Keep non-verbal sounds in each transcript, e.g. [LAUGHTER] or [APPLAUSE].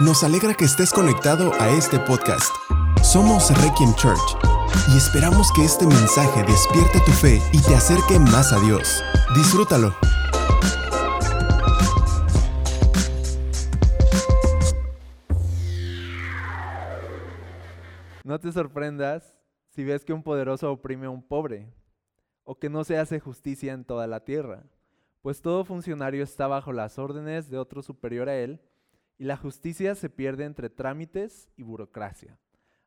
Nos alegra que estés conectado a este podcast. Somos Requiem Church y esperamos que este mensaje despierte tu fe y te acerque más a Dios. Disfrútalo. No te sorprendas si ves que un poderoso oprime a un pobre o que no se hace justicia en toda la tierra, pues todo funcionario está bajo las órdenes de otro superior a él y la justicia se pierde entre trámites y burocracia.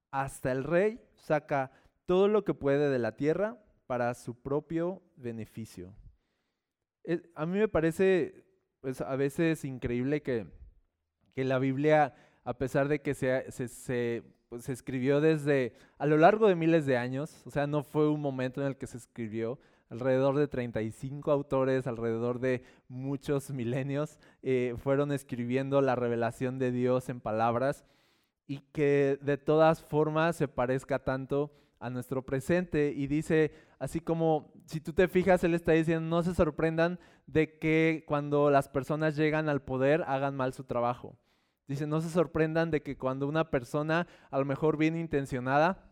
Hasta el rey saca todo lo que puede de la tierra para su propio beneficio. A mí me parece pues, a veces increíble que, que la Biblia, a pesar de que se, se pues, se escribió desde a lo largo de miles de años, o sea, no fue un momento en el que se escribió, alrededor de 35 autores, alrededor de muchos milenios, eh, fueron escribiendo la revelación de Dios en palabras y que de todas formas se parezca tanto a nuestro presente. Y dice, así como, si tú te fijas, él está diciendo, no se sorprendan de que cuando las personas llegan al poder hagan mal su trabajo. Dice, no se sorprendan de que cuando una persona, a lo mejor bien intencionada,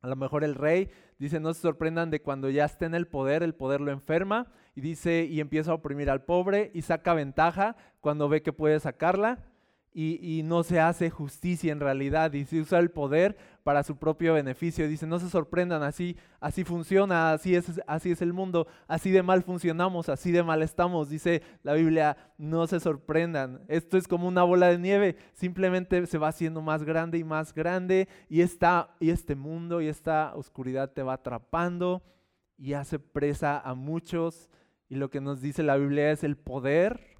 a lo mejor el rey, dice, no se sorprendan de cuando ya esté en el poder, el poder lo enferma y dice, y empieza a oprimir al pobre y saca ventaja cuando ve que puede sacarla y, no se hace justicia en realidad y se usa el poder para su propio beneficio. Dice, no se sorprendan, así, así funciona, así es, así es el mundo, así de mal funcionamos, así de mal estamos. Dice la Biblia, no se sorprendan. Esto es como una bola de nieve, simplemente se va haciendo más grande y más grande y, esta, y este mundo y esta oscuridad te va atrapando y hace presa a muchos. Y lo que nos dice la Biblia es el poder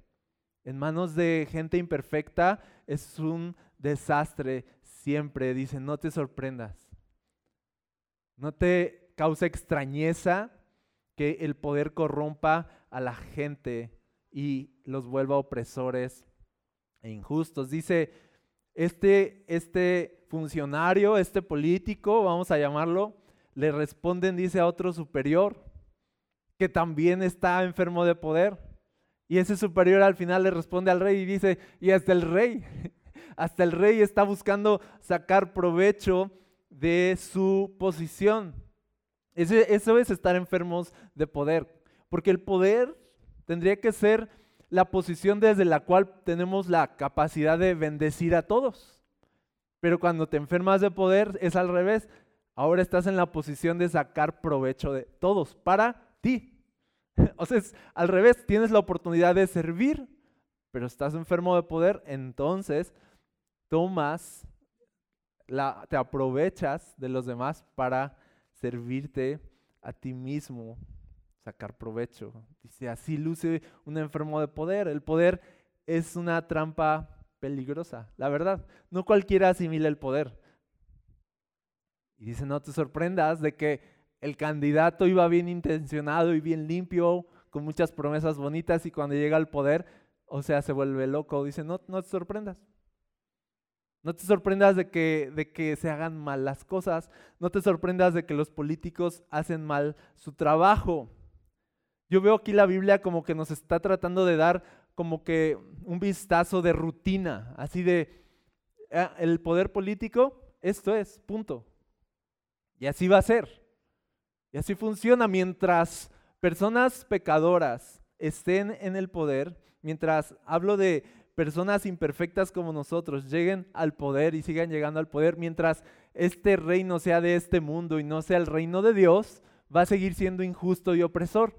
en manos de gente imperfecta es un desastre siempre. Dice, no te sorprendas. No te cause extrañeza que el poder corrompa a la gente y los vuelva opresores e injustos. Dice, este, este funcionario, este político, vamos a llamarlo, le responden, dice a otro superior, que también está enfermo de poder. Y ese superior al final le responde al rey y dice, y hasta el rey, [LAUGHS] hasta el rey está buscando sacar provecho de su posición. Eso, es estar enfermos de poder, porque el poder tendría que ser la posición desde la cual tenemos la capacidad de bendecir a todos. Pero cuando te enfermas de poder es al revés. Ahora estás en la posición de sacar provecho de todos para ti. [LAUGHS] O sea, al revés, tienes la oportunidad de servir, pero estás enfermo de poder, entonces tomas, la, te aprovechas de los demás para servirte a ti mismo, sacar provecho. Dice, así luce un enfermo de poder. El poder es una trampa peligrosa, la verdad. No cualquiera asimila el poder. Y dice, no te sorprendas de que el candidato iba bien intencionado y bien limpio, con muchas promesas bonitas y cuando llega al poder, o sea, se vuelve loco. Dice, no, no te sorprendas. No te sorprendas de que, de que se hagan mal las cosas. No te sorprendas de que los políticos hacen mal su trabajo. Yo veo aquí la Biblia como que nos está tratando de dar como que un vistazo de rutina, así de ah, el poder político, esto es, punto. Y así va a ser. Y así funciona mientras personas pecadoras estén en el poder, mientras hablo de personas imperfectas como nosotros lleguen al poder y sigan llegando al poder, mientras este reino sea de este mundo y no sea el reino de Dios, va a seguir siendo injusto y opresor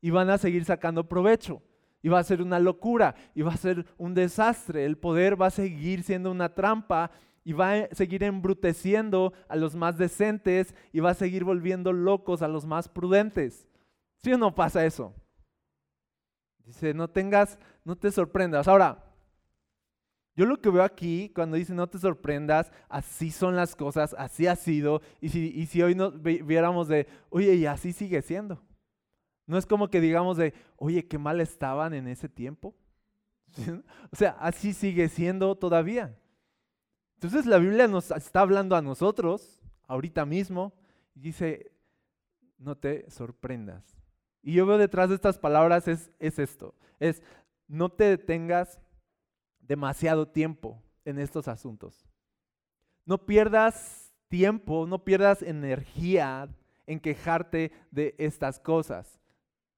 y van a seguir sacando provecho. Y va a ser una locura y va a ser un desastre. El poder va a seguir siendo una trampa y va a seguir embruteciendo a los más decentes y va a seguir volviendo locos a los más prudentes. ¿Sí o no pasa eso? Dice, no tengas, no te sorprendas. Ahora, yo lo que veo aquí, cuando dice no te sorprendas, así son las cosas, así ha sido, y si, y si hoy nos viéramos de, oye, y así sigue siendo. No es como que digamos de, oye, qué mal estaban en ese tiempo. [LAUGHS] O sea, así sigue siendo todavía. Entonces la Biblia nos está hablando a nosotros, ahorita mismo, y dice, no te sorprendas. Y yo veo detrás de estas palabras es, es esto, es no te detengas demasiado tiempo. en estos asuntos. No pierdas tiempo, no pierdas energía en quejarte de estas cosas.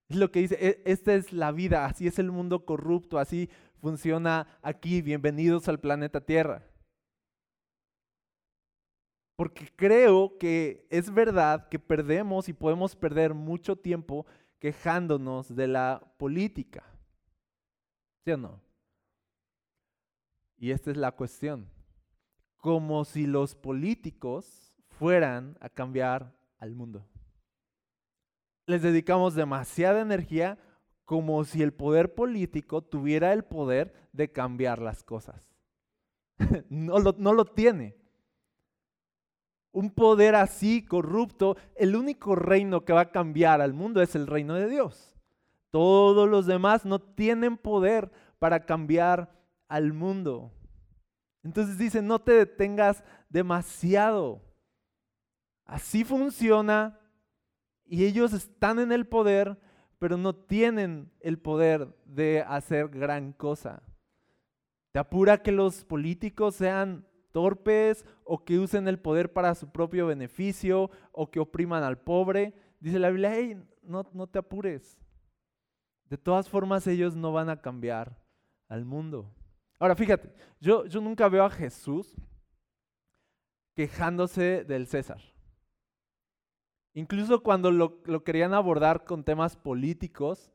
Es lo que dice, e, esta es la vida, así es el mundo corrupto, así funciona aquí. Bienvenidos al planeta Tierra. Porque creo que es verdad que perdemos y podemos perder mucho tiempo quejándonos de la política. ¿Sí o no? Y esta es la cuestión. Como si los políticos fueran a cambiar al mundo. Les dedicamos demasiada energía como si el poder político tuviera el poder de cambiar las cosas. [LAUGHS] no, lo, tiene. Un poder así corrupto, el único reino que va a cambiar al mundo es el reino de Dios. Todos los demás no tienen poder para cambiar al mundo. Entonces dice, no te detengas demasiado. Así funciona y ellos están en el poder, pero no tienen el poder de hacer gran cosa. Te apura que los políticos sean torpes o que usen el poder para su propio beneficio o que opriman al pobre. Dice la Biblia, hey, no, no te apures. De todas formas ellos no van a cambiar al mundo. Ahora fíjate, yo, yo nunca veo a Jesús quejándose del César. Incluso cuando lo, querían abordar con temas políticos,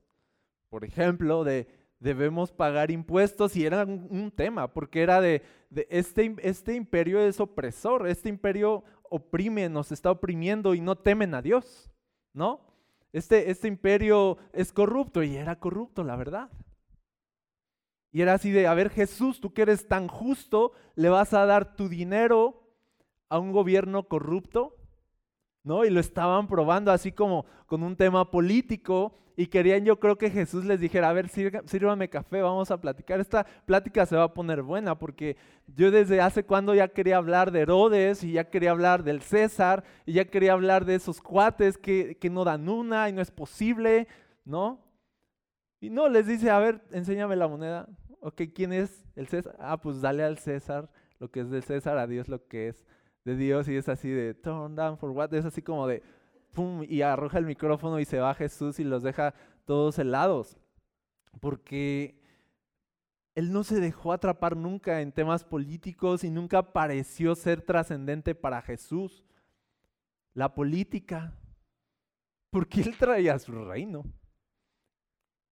por ejemplo, de debemos pagar impuestos, y era un, tema, porque era de, este, este imperio es opresor, este imperio oprime, nos está oprimiendo y no temen a Dios, ¿no? Este, este imperio es corrupto y era corrupto, la verdad. Y era así de, a ver Jesús, tú que eres tan justo, ¿le vas a dar tu dinero a un gobierno corrupto? ¿no? Y lo estaban probando así como con un tema político y querían yo creo que Jesús les dijera, a ver, sírvame café, vamos a platicar. Esta plática se va a poner buena porque yo desde hace cuando ya quería hablar de Herodes y ya quería hablar del César y ya quería hablar de esos cuates que, que no dan una y no es posible, ¿no? Y no, les dice, a ver, enséñame la moneda. Ok, ¿quién es el César? Ah, pues dale al César lo que es del César, a Dios lo que es de Dios y es así de turn down for what, es así como de y arroja el micrófono y se va Jesús y los deja todos helados. Porque él no se dejó atrapar nunca en temas políticos y nunca pareció ser trascendente para Jesús. La política, porque él traía su reino.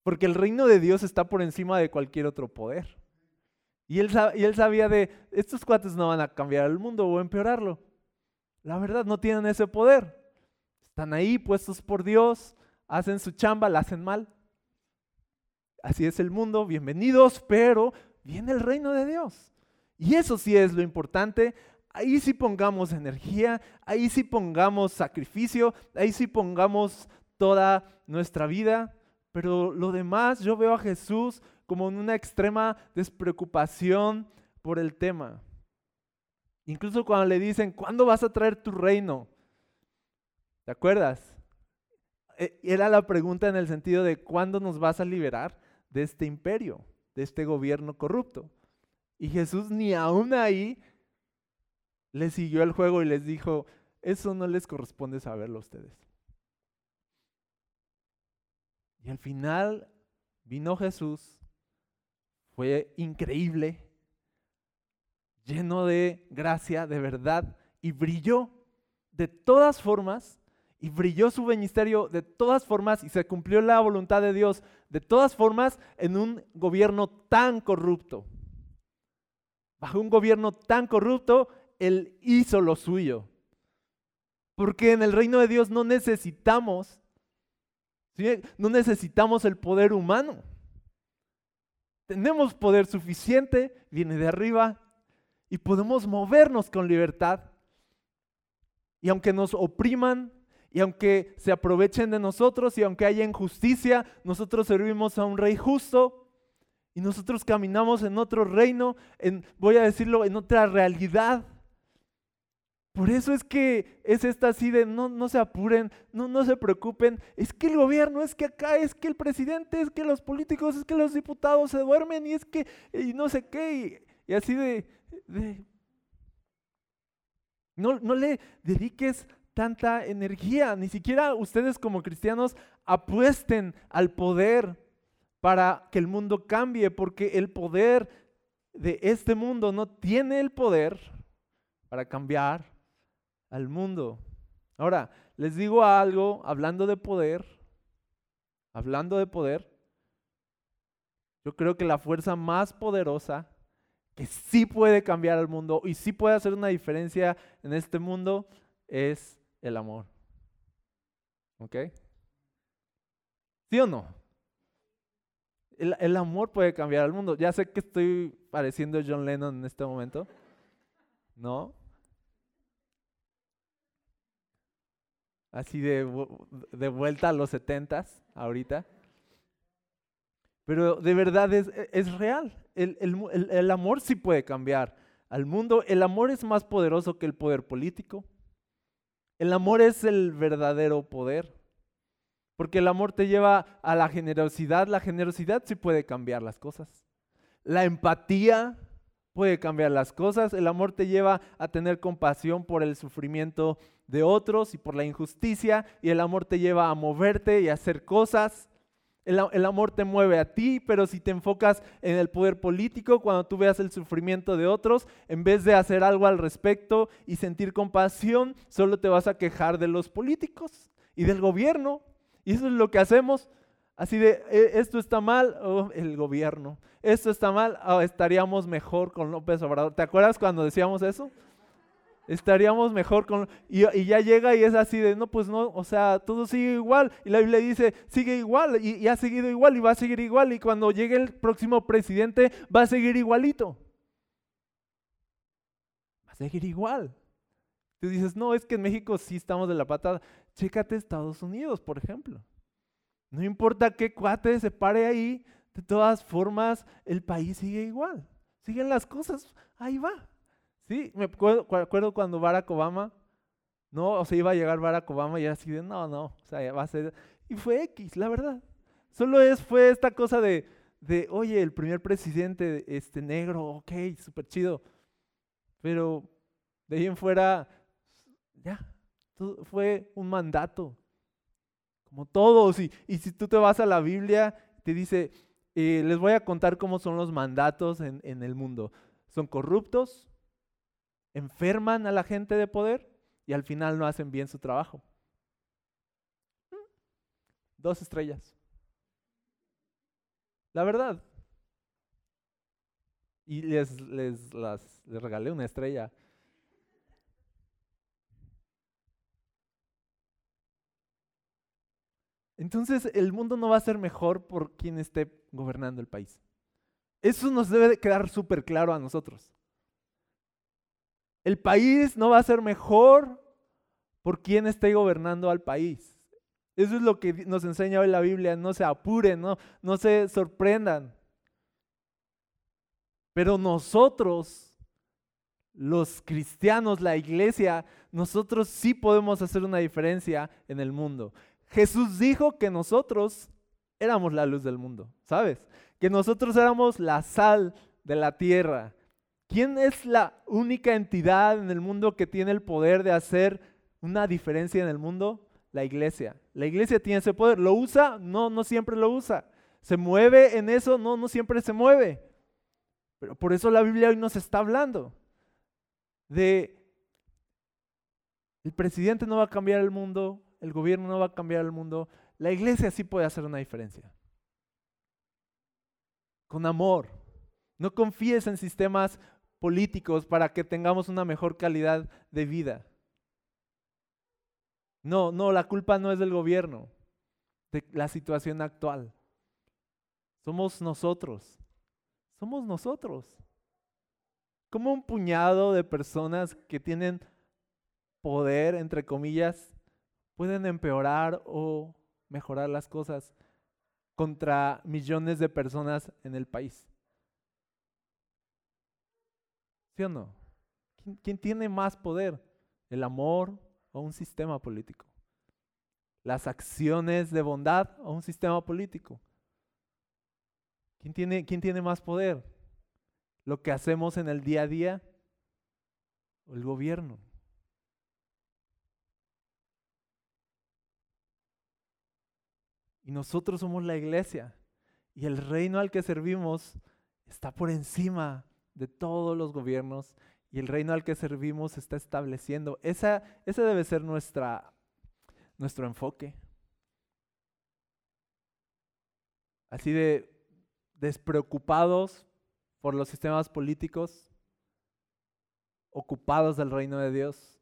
Porque el reino de Dios está por encima de cualquier otro poder. Y él, y él sabía de, estos cuates no van a cambiar el mundo o empeorarlo. La verdad, no tienen ese poder. Están ahí puestos por Dios, hacen su chamba, la hacen mal. Así es el mundo, bienvenidos, pero viene el reino de Dios. Y eso sí es lo importante. Ahí sí pongamos energía, ahí sí pongamos sacrificio, ahí sí pongamos toda nuestra vida. Pero lo demás, yo veo a Jesús como en una extrema despreocupación por el tema. Incluso cuando le dicen, ¿cuándo vas a traer tu reino? ¿Te acuerdas? E, era la pregunta en el sentido de cuándo nos vas a liberar de este imperio, de este gobierno corrupto. Y Jesús ni aún ahí le siguió el juego y les dijo, eso no les corresponde saberlo a ustedes. Y al final vino Jesús fue increíble, lleno de gracia, de verdad, y brilló de todas formas, y brilló su ministerio de todas formas, y se cumplió la voluntad de Dios de todas formas en un gobierno tan corrupto. Bajo un gobierno tan corrupto, Él hizo lo suyo. Porque en el reino de Dios no necesitamos, no necesitamos el poder humano. Tenemos poder suficiente, viene de arriba y podemos movernos con libertad. Y aunque nos opriman, y aunque se aprovechen de nosotros, y aunque haya injusticia, nosotros servimos a un rey justo y nosotros caminamos en otro reino, en, voy a decirlo, en otra realidad. Por eso es que es esta así de no, no se apuren, no, no se preocupen. Es que el gobierno, es que acá, es que el presidente, es que los políticos, es que los diputados se duermen y es que no sé qué. Y así de, no, no le dediques tanta energía, ni siquiera ustedes como cristianos apuesten al poder para que el mundo cambie, porque el poder de este mundo no tiene el poder para cambiar al mundo. Ahora, les digo algo, hablando de poder, hablando de poder, yo creo que la fuerza más poderosa que sí puede cambiar al mundo y sí puede hacer una diferencia en este mundo es el amor. ¿Ok? ¿Sí o no? El, el, amor puede cambiar al mundo. Ya sé que estoy pareciendo John Lennon en este momento. ¿No? Así de, de vuelta a los setentas, ahorita. Pero de verdad es, es real. El, el, el amor sí puede cambiar al mundo. El amor es más poderoso que el poder político. El amor es el verdadero poder. Porque el amor te lleva a la generosidad. La generosidad sí puede cambiar las cosas. La empatía puede cambiar las cosas. El amor te lleva a tener compasión por el sufrimiento de otros y por la injusticia. Y el amor te lleva a moverte y a hacer cosas. El, amor te mueve a ti, pero si te enfocas en el poder político, cuando tú veas el sufrimiento de otros, en vez de hacer algo al respecto y sentir compasión, solo te vas a quejar de los políticos y del gobierno. Y eso es lo que hacemos. Así de, e, esto está mal, oh, el gobierno. Esto está mal, oh, estaríamos mejor con López Obrador. ¿Te acuerdas cuando decíamos eso? Estaríamos mejor con... Y, ya llega y es así de, no, pues no, o sea, todo sigue igual. Y la Biblia dice, sigue igual y, ha seguido igual y va a seguir igual. Y cuando llegue el próximo presidente va a seguir igualito. Va a seguir igual. Tú dices, no, es que en México sí estamos de la patada. Chécate Estados Unidos, por ejemplo. No importa qué cuate se pare ahí, de todas formas el país sigue igual. Siguen las cosas, ahí va. Sí, me acuerdo, cuando Barack Obama, no, o sea, iba a llegar Barack Obama y así de, no, no, o sea, va a ser, y fue X, la verdad. Solo es, fue esta cosa de, de oye, el primer presidente este, negro, ok, súper chido. Pero de ahí en fuera, ya, fue un mandato. Como todos. Y, y si tú te vas a la Biblia, te dice, eh, les voy a contar cómo son los mandatos en, en el mundo. Son corruptos, enferman a la gente de poder y al final no hacen bien su trabajo. Dos estrellas. La verdad. Y les, les, las, les regalé una estrella. Entonces el mundo no va a ser mejor por quien esté gobernando el país. Eso nos debe quedar súper claro a nosotros. El país no va a ser mejor por quien esté gobernando al país. Eso es lo que nos enseña hoy la Biblia. No se apuren, no, no se sorprendan. Pero nosotros, los cristianos, la iglesia, nosotros sí podemos hacer una diferencia en el mundo. Jesús dijo que nosotros éramos la luz del mundo, ¿sabes? Que nosotros éramos la sal de la tierra. ¿Quién es la única entidad en el mundo que tiene el poder de hacer una diferencia en el mundo? La iglesia. La iglesia tiene ese poder. ¿Lo usa? No, no siempre lo usa. ¿Se mueve en eso? No, no siempre se mueve. Pero por eso la Biblia hoy nos está hablando de el presidente no va a cambiar el mundo, el gobierno no va a cambiar el mundo, la iglesia sí puede hacer una diferencia. Con amor. No confíes en sistemas políticos para que tengamos una mejor calidad de vida. No, no, la culpa no es del gobierno, de la situación actual. Somos nosotros. Somos nosotros. Como un puñado de personas que tienen poder, entre comillas, pueden empeorar o mejorar las cosas contra millones de personas en el país. ¿Sí o no? ¿Quién, tiene más poder? ¿El amor o un sistema político? ¿Las acciones de bondad o un sistema político? ¿Quién tiene, quién tiene más poder? lo que hacemos en el día a día o el gobierno. Y nosotros somos la iglesia. Y el reino al que servimos está por encima de todos los gobiernos. Y el reino al que servimos está estableciendo. Esa, ese debe ser nuestra, nuestro enfoque. Así de despreocupados por los sistemas políticos, ocupados del reino de Dios.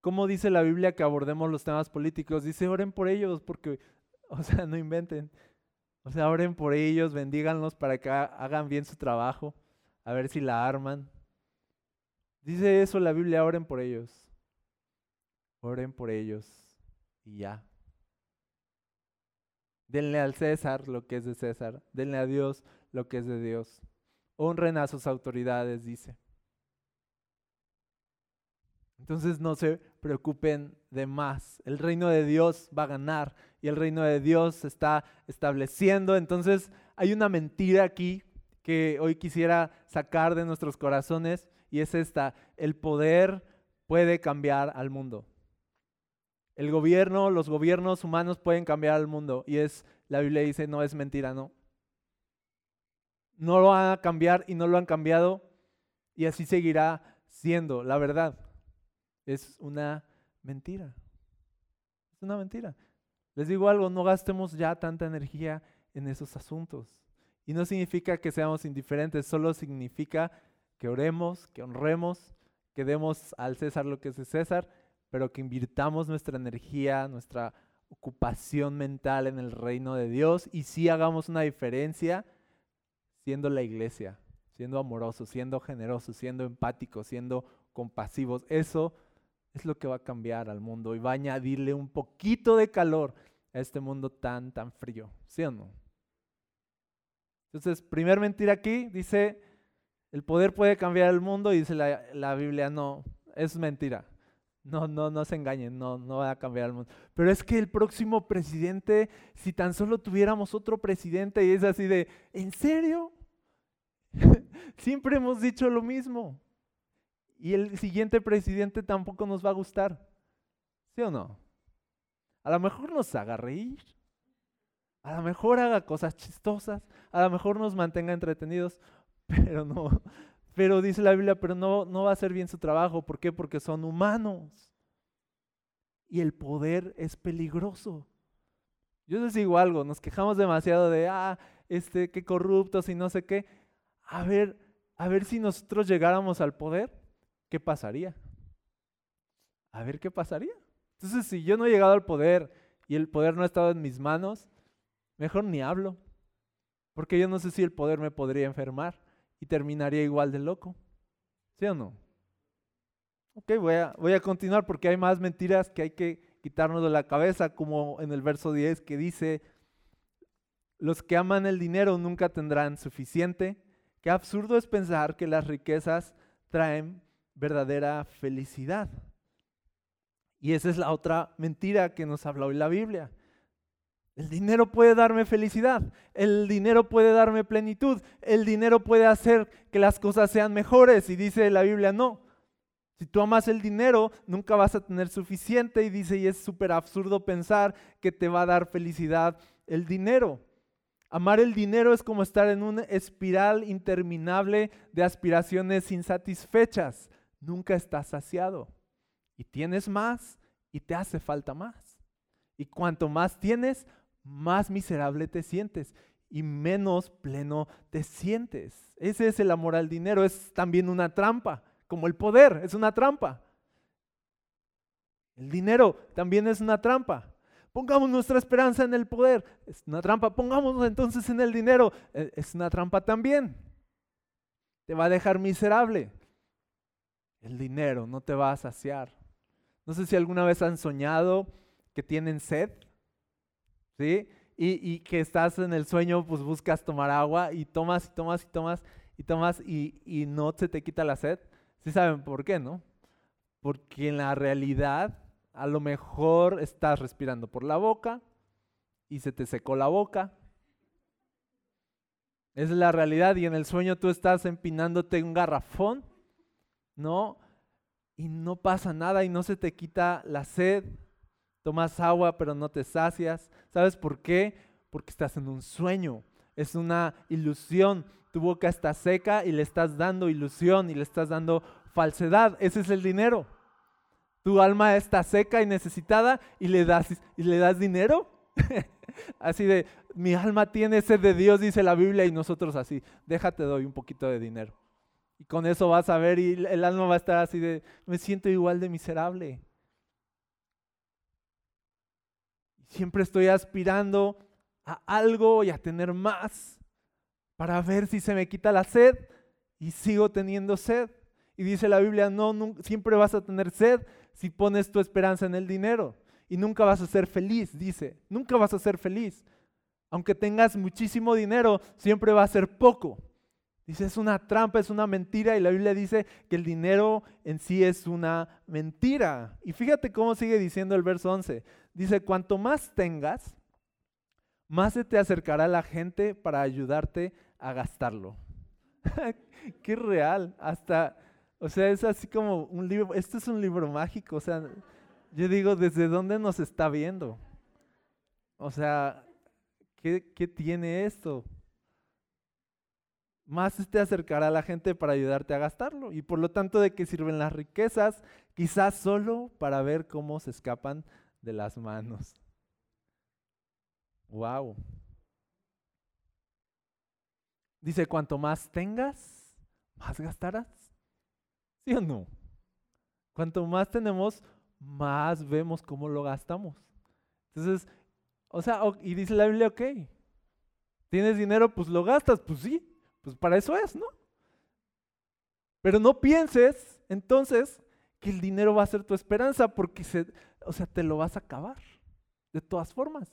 ¿Cómo dice la Biblia que abordemos los temas políticos? Dice, oren por ellos, porque, o sea, no inventen. O sea, oren por ellos, bendíganlos para que hagan bien su trabajo, a ver si la arman. Dice eso la Biblia, oren por ellos. Oren por ellos y ya. Denle al César lo que es de César, denle a Dios lo que es de Dios. Honren a sus autoridades, dice. Entonces no se preocupen de más. El reino de Dios va a ganar y el reino de Dios se está estableciendo. Entonces hay una mentira aquí que hoy quisiera sacar de nuestros corazones y es esta. El poder puede cambiar al mundo. El gobierno, los gobiernos humanos pueden cambiar al mundo y es, la Biblia dice, no es mentira, no. No lo van a cambiar y no lo han cambiado y así seguirá siendo, la verdad es una mentira. Es una mentira. Les digo algo, no gastemos ya tanta energía en esos asuntos. Y no significa que seamos indiferentes, solo significa que oremos, que honremos, que demos al César lo que es de César, pero que invirtamos nuestra energía, nuestra ocupación mental en el reino de Dios y sí hagamos una diferencia siendo la iglesia, siendo amorosos, siendo generosos, siendo empáticos, siendo compasivos. Eso es lo que va a cambiar al mundo y va a añadirle un poquito de calor a este mundo tan, tan frío. ¿Sí o no? Entonces, primer mentira aquí, dice, el poder puede cambiar el mundo y dice la, la Biblia, no, es mentira. No, no, no se engañen, no, no va a cambiar el mundo. Pero es que el próximo presidente, si tan solo tuviéramos otro presidente y es así de, ¿en serio? [LAUGHS] Siempre hemos dicho lo mismo y el siguiente presidente tampoco nos va a gustar. ¿Sí o no? A lo mejor nos haga reír, a lo mejor haga cosas chistosas, a lo mejor nos mantenga entretenidos, [LAUGHS] pero no, pero dice la Biblia, pero no, no va a hacer bien su trabajo. ¿Por qué? Porque son humanos. Y el poder es peligroso. Yo les digo algo, nos quejamos demasiado de, ah, este, qué corruptos y no sé qué. A ver, a ver si nosotros llegáramos al poder ¿qué pasaría? A ver qué pasaría. Entonces, si yo no he llegado al poder y el poder no ha estado en mis manos, mejor ni hablo. Porque yo no sé si el poder me podría enfermar y terminaría igual de loco. ¿Sí o no? Ok, voy a, continuar porque hay más mentiras que hay que quitarnos de la cabeza, como en el verso 10 que dice, los que aman el dinero nunca tendrán suficiente. Qué absurdo es pensar que las riquezas traen verdadera felicidad. Y esa es la otra mentira que nos habla hoy la Biblia. El dinero puede darme felicidad, el dinero puede darme plenitud, el dinero puede hacer que las cosas sean mejores. Y dice la Biblia, no. Si tú amas el dinero, nunca vas a tener suficiente. Y dice, y es súper absurdo pensar que te va a dar felicidad el dinero. Amar el dinero es como estar en una espiral interminable de aspiraciones insatisfechas nunca estás saciado. Y tienes más y te hace falta más. Y cuanto más tienes, más miserable te sientes y menos pleno te sientes. Ese es el amor al dinero, es también una trampa, como el poder, es una trampa. El dinero también es una trampa. Pongamos nuestra esperanza en el poder, es una trampa. Pongámonos entonces en el dinero, e, es una trampa también. Te va a dejar miserable. El dinero no te va a saciar. No sé si alguna vez han soñado que tienen sed, ¿sí? Y, que estás en el sueño, pues buscas tomar agua y tomas y tomas y tomas y tomas y, no se te quita la sed. ¿Sí saben por qué, no? Porque en la realidad a lo mejor estás respirando por la boca y se te secó la boca. Es la realidad y en el sueño tú estás empinándote un garrafón, ¿no? Y no pasa nada y no se te quita la sed. Tomas agua pero no te sacias. ¿Sabes por qué? Porque estás en un sueño. Es una ilusión. Tu boca está seca y le estás dando ilusión y le estás dando falsedad. Ese es el dinero. Tu alma está seca y necesitada y le das, y le das dinero. [LAUGHS] así de, mi alma tiene sed de Dios, dice la Biblia, y nosotros así, déjate doy un poquito de dinero. Y con eso vas a ver y el alma va a estar así de, me siento igual de miserable. Siempre estoy aspirando a algo y a tener más para ver si se me quita la sed y sigo teniendo sed. Y dice la Biblia, no, no siempre vas a tener sed si pones tu esperanza en el dinero y nunca vas a ser feliz, dice. Nunca vas a ser feliz. Aunque tengas muchísimo dinero, siempre va a ser poco. Dice, es una trampa, es una mentira y la Biblia dice que el dinero en sí es una mentira. Y fíjate cómo sigue diciendo el verso 11. Dice, cuanto más tengas, más se te acercará la gente para ayudarte a gastarlo. [LAUGHS] Qué real. Hasta, o sea, es así como un libro, esto es un libro mágico, o sea, yo digo, ¿desde dónde nos está viendo? O sea, ¿qué, tiene esto? Más te acercará a la gente para ayudarte a gastarlo. Y por lo tanto, ¿de qué sirven las riquezas? Quizás solo para ver cómo se escapan de las manos. Wow. Dice, cuanto más tengas, más gastarás. ¿Sí o no? Cuanto más tenemos, más vemos cómo lo gastamos. Entonces, o sea, y dice la Biblia, ok, tienes dinero, pues lo gastas, pues sí, pues para eso es, ¿no? Pero no pienses entonces que el dinero va a ser tu esperanza porque se, o sea, te lo vas a acabar. De todas formas,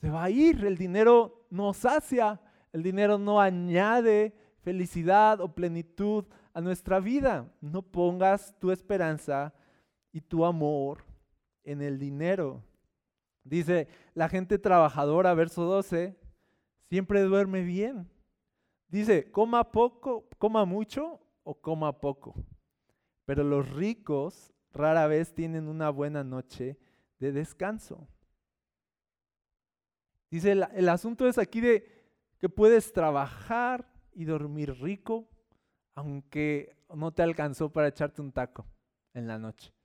se va a ir, el dinero no sacia, el dinero no añade felicidad o plenitud a nuestra vida. No pongas tu esperanza y tu amor en el dinero. Dice, la gente trabajadora, verso 12, siempre duerme bien. Dice, coma poco, coma mucho o coma poco. Pero los ricos rara vez tienen una buena noche de descanso. Dice, el, asunto es aquí de que puedes trabajar y dormir rico, aunque no te alcanzó para echarte un taco en la noche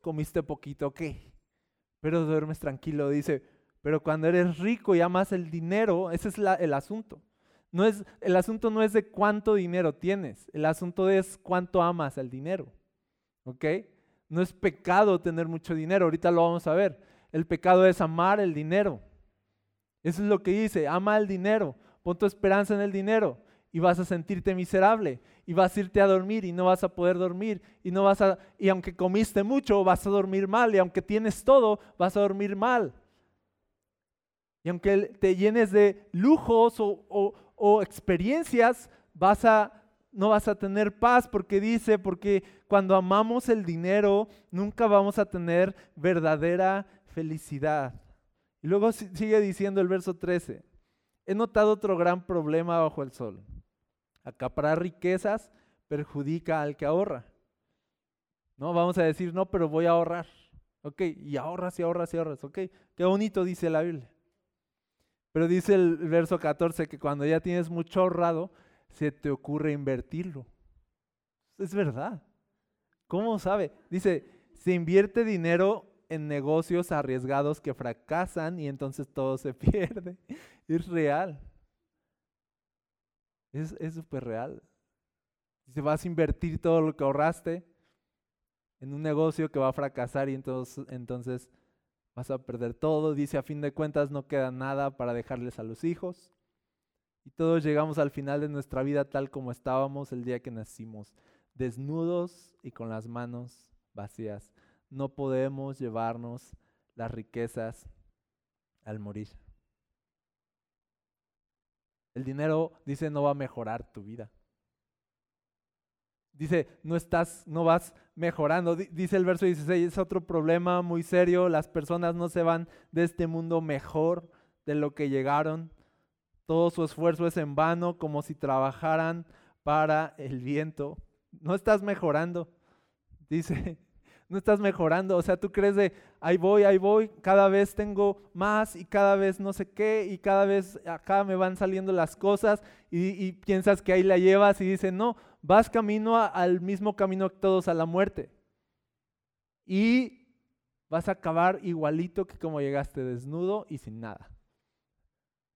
comiste poquito, ¿qué? Pero duermes tranquilo, dice. Pero cuando eres rico y amas el dinero, ese es el asunto. No es, el asunto no es de cuánto dinero tienes, el asunto es cuánto amas el dinero. ¿Ok? No es pecado tener mucho dinero, ahorita lo vamos a ver. El pecado es amar el dinero. Eso es lo que dice, ama el dinero, pon tu esperanza en el dinero y vas a sentirte miserable y vas a irte a dormir y no vas a poder dormir y no vas a y aunque comiste mucho vas a dormir mal y aunque tienes todo vas a dormir mal. Y aunque te llenes de lujos o experiencias, vas a no vas a tener paz porque dice, porque cuando amamos el dinero nunca vamos a tener verdadera felicidad. Y luego sigue diciendo el verso 13, he notado otro gran problema bajo el sol. Acaparar riquezas perjudica al que ahorra. No, vamos a decir, no, pero voy a ahorrar. Ok, y ahorras y ahorras y ahorras. Ok, qué bonito dice la Biblia. Pero dice el verso 14 que cuando ya tienes mucho ahorrado, se te ocurre invertirlo. Es verdad. ¿Cómo sabe? Dice, se invierte dinero en negocios arriesgados que fracasan y entonces todo se [LAUGHS] pierde. Es real. Es súper real. Si vas a invertir todo lo que ahorraste en un negocio que va a fracasar y entonces, entonces vas a perder todo. Dice, a fin de cuentas no queda nada para dejarles a los hijos. Y todos llegamos al final de nuestra vida tal como estábamos el día que nacimos, desnudos y con las manos vacías. No podemos llevarnos las riquezas al morir. El dinero, dice, no va a mejorar tu vida. Dice, no estás, no vas mejorando. Dice el verso 16, es otro problema muy serio. Las personas no se van de este mundo mejor de lo que llegaron. todo su esfuerzo es en vano, como si trabajaran para el viento. No estás mejorando, dice, [LAUGHS] no estás mejorando. O sea, tú crees de, ahí voy, ahí voy, cada vez tengo más y cada vez no sé qué y cada vez acá me van saliendo las cosas y, piensas que ahí la llevas y dice, no, vas camino al mismo camino que todos a la muerte. Y vas a acabar igualito que como llegaste desnudo y sin nada.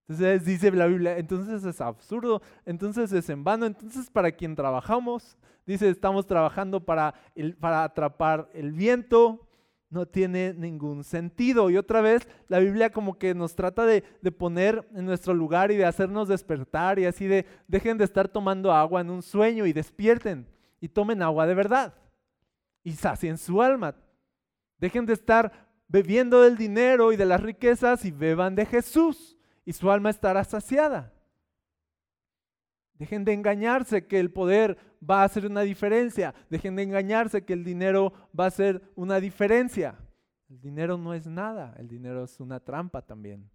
Entonces dice la Biblia, entonces es absurdo, entonces es en vano, entonces para quien trabajamos, dice, estamos trabajando para, para atrapar el viento, no tiene ningún sentido. Y otra vez la Biblia como que nos trata de, de, poner en nuestro lugar y de hacernos despertar y así de, dejen de estar tomando agua en un sueño y despierten y tomen agua de verdad y sacien su alma. Dejen de estar bebiendo del dinero y de las riquezas y beban de Jesús y su alma estará saciada. Dejen de engañarse que el poder va a hacer una diferencia. Dejen de engañarse que el dinero va a hacer una diferencia. El dinero no es nada, el dinero es una trampa también.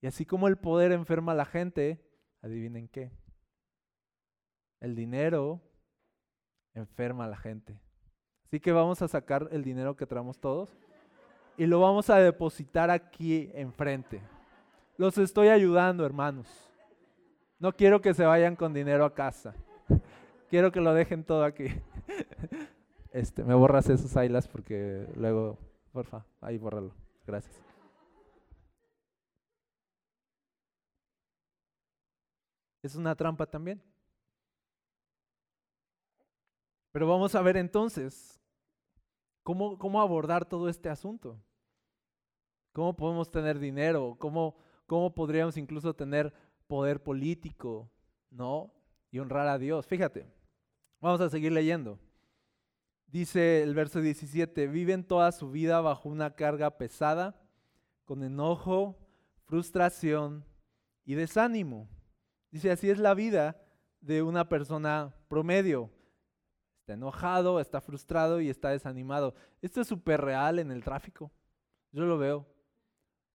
Y así como el poder enferma a la gente, adivinen qué. El dinero enferma a la gente. Así que vamos a sacar el dinero que traemos todos y lo vamos a depositar aquí enfrente. Los estoy ayudando, hermanos. No quiero que se vayan con dinero a casa. [LAUGHS] Quiero que lo dejen todo aquí. [LAUGHS] Este, me borras esos ailas porque luego, porfa, ahí bórralo. Gracias. Es una trampa también. Pero vamos a ver entonces cómo, cómo abordar todo este asunto. ¿Cómo podemos tener dinero? ¿Cómo, cómo podríamos incluso tener poder político, ¿no? Y honrar a Dios. Fíjate, vamos a seguir leyendo. Dice el verso 17, viven toda su vida bajo una carga pesada, con enojo, frustración y desánimo. Dice, así es la vida de una persona promedio. Está enojado, está frustrado y está desanimado. Esto es súper real en el tráfico. Yo lo veo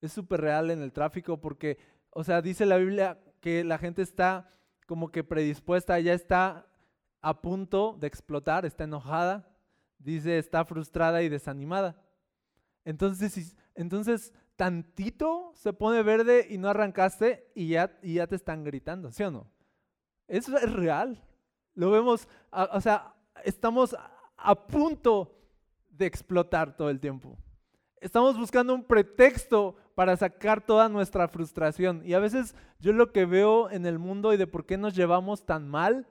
es súper real en el tráfico porque, o sea, dice la Biblia que la gente está como que predispuesta, ya está a punto de explotar, está enojada, dice, está frustrada y desanimada. Entonces, entonces tantito se pone verde y no arrancaste y ya, y ya te están gritando, ¿sí o no? Eso es real. Lo vemos, o sea, estamos a punto de explotar todo el tiempo. Estamos buscando un pretexto para sacar toda nuestra frustración. Y a veces yo lo que veo en el mundo y de por qué nos llevamos tan mal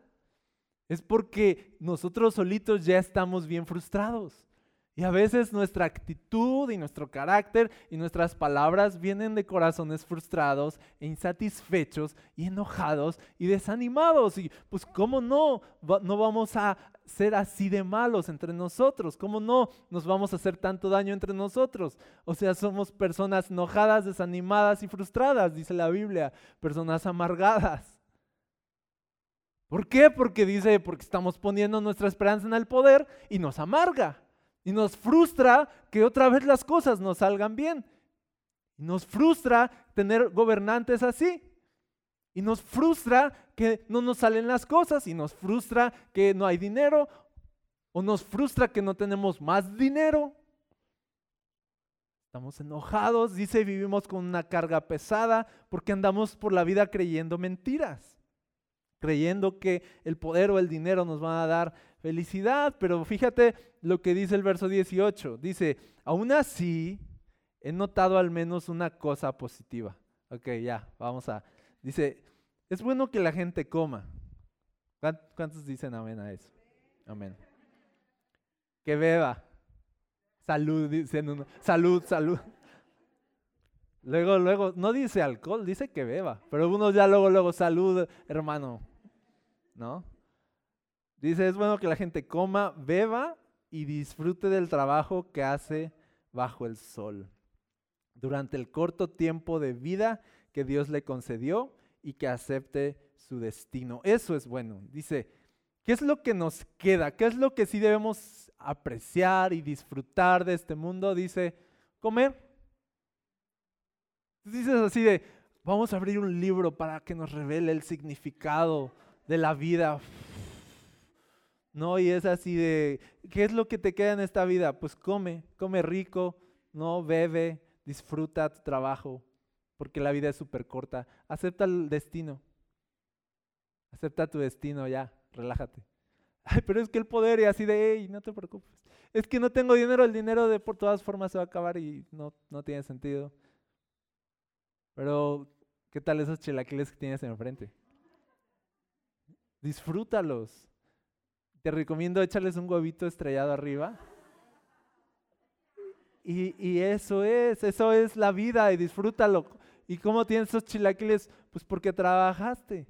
es porque nosotros solitos ya estamos bien frustrados. Y a veces nuestra actitud y nuestro carácter y nuestras palabras vienen de corazones frustrados e insatisfechos y enojados y desanimados. Y pues cómo no, no vamos a ser así de malos entre nosotros? ¿Cómo no nos vamos a hacer tanto daño entre nosotros? O sea, somos personas enojadas, desanimadas y frustradas, dice la Biblia, personas amargadas. ¿Por qué? Porque dice, porque estamos poniendo nuestra esperanza en el poder y nos amarga. Y nos frustra que otra vez las cosas nos salgan bien. Nos frustra tener gobernantes así. Y nos frustra que no nos salen las cosas y nos frustra que no hay dinero o nos frustra que no tenemos más dinero. Estamos enojados, dice, vivimos con una carga pesada porque andamos por la vida creyendo mentiras, creyendo que el poder o el dinero nos van a dar felicidad. Pero fíjate lo que dice el verso 18. Dice, aún así he notado al menos una cosa positiva. Ok, ya, vamos a... Dice, es bueno que la gente coma. ¿Cuántos dicen amén a eso? Amén. Que beba. Salud, dicen uno. Salud, salud. Luego, luego, no dice alcohol, dice que beba. Pero uno ya luego, luego, salud, hermano. ¿No? Dice, es bueno que la gente coma, beba y disfrute del trabajo que hace bajo el sol. Durante el corto tiempo de vida que Dios le concedió y que acepte su destino. Eso es bueno. Dice, ¿qué es lo que nos queda? ¿Qué es lo que sí debemos apreciar y disfrutar de este mundo? Dice, comer. Dices así de, Vamos a abrir un libro para que nos revele el significado de la vida. No, y es así de, ¿qué es lo que te queda en esta vida? Pues come, come rico, no, bebe, disfruta tu trabajo, porque la vida es súper corta. Acepta el destino. Acepta tu destino ya, relájate. [LAUGHS] Ay, pero es que el poder y así de, hey, no te preocupes. Es que no tengo dinero, el dinero de por todas formas se va a acabar y no, no tiene sentido. Pero, ¿qué tal esos chilaquiles que tienes enfrente? Disfrútalos. Te recomiendo echarles un huevito estrellado arriba. Y, y, eso es, eso es la vida y disfrútalo. ¿Y cómo tienes esos chilaquiles? Pues porque trabajaste.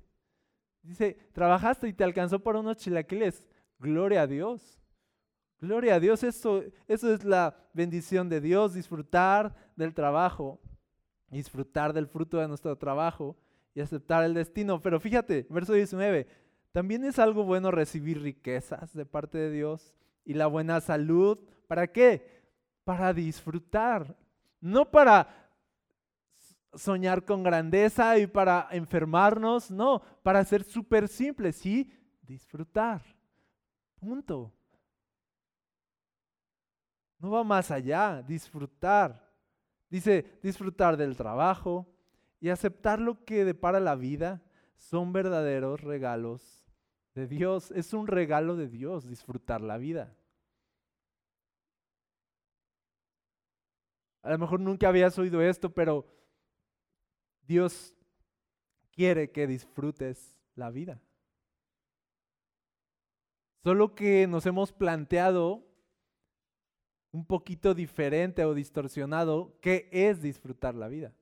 Dice, trabajaste y te alcanzó por unos chilaquiles. Gloria a Dios. Gloria a Dios, eso, eso es la bendición de Dios, disfrutar del trabajo, disfrutar del fruto de nuestro trabajo y aceptar el destino. Pero fíjate, verso 19, también es algo bueno recibir riquezas de parte de Dios y la buena salud. ¿Para qué? Para disfrutar, no para soñar con grandeza y para enfermarnos, no, para ser súper simples, sí, disfrutar. Punto. No va más allá, disfrutar. Dice, disfrutar del trabajo y aceptar lo que depara la vida son verdaderos regalos de Dios. Es un regalo de Dios disfrutar la vida. A lo mejor nunca habías oído esto, pero Dios quiere que disfrutes la vida. Solo que nos hemos planteado un poquito diferente o distorsionado qué es disfrutar la vida.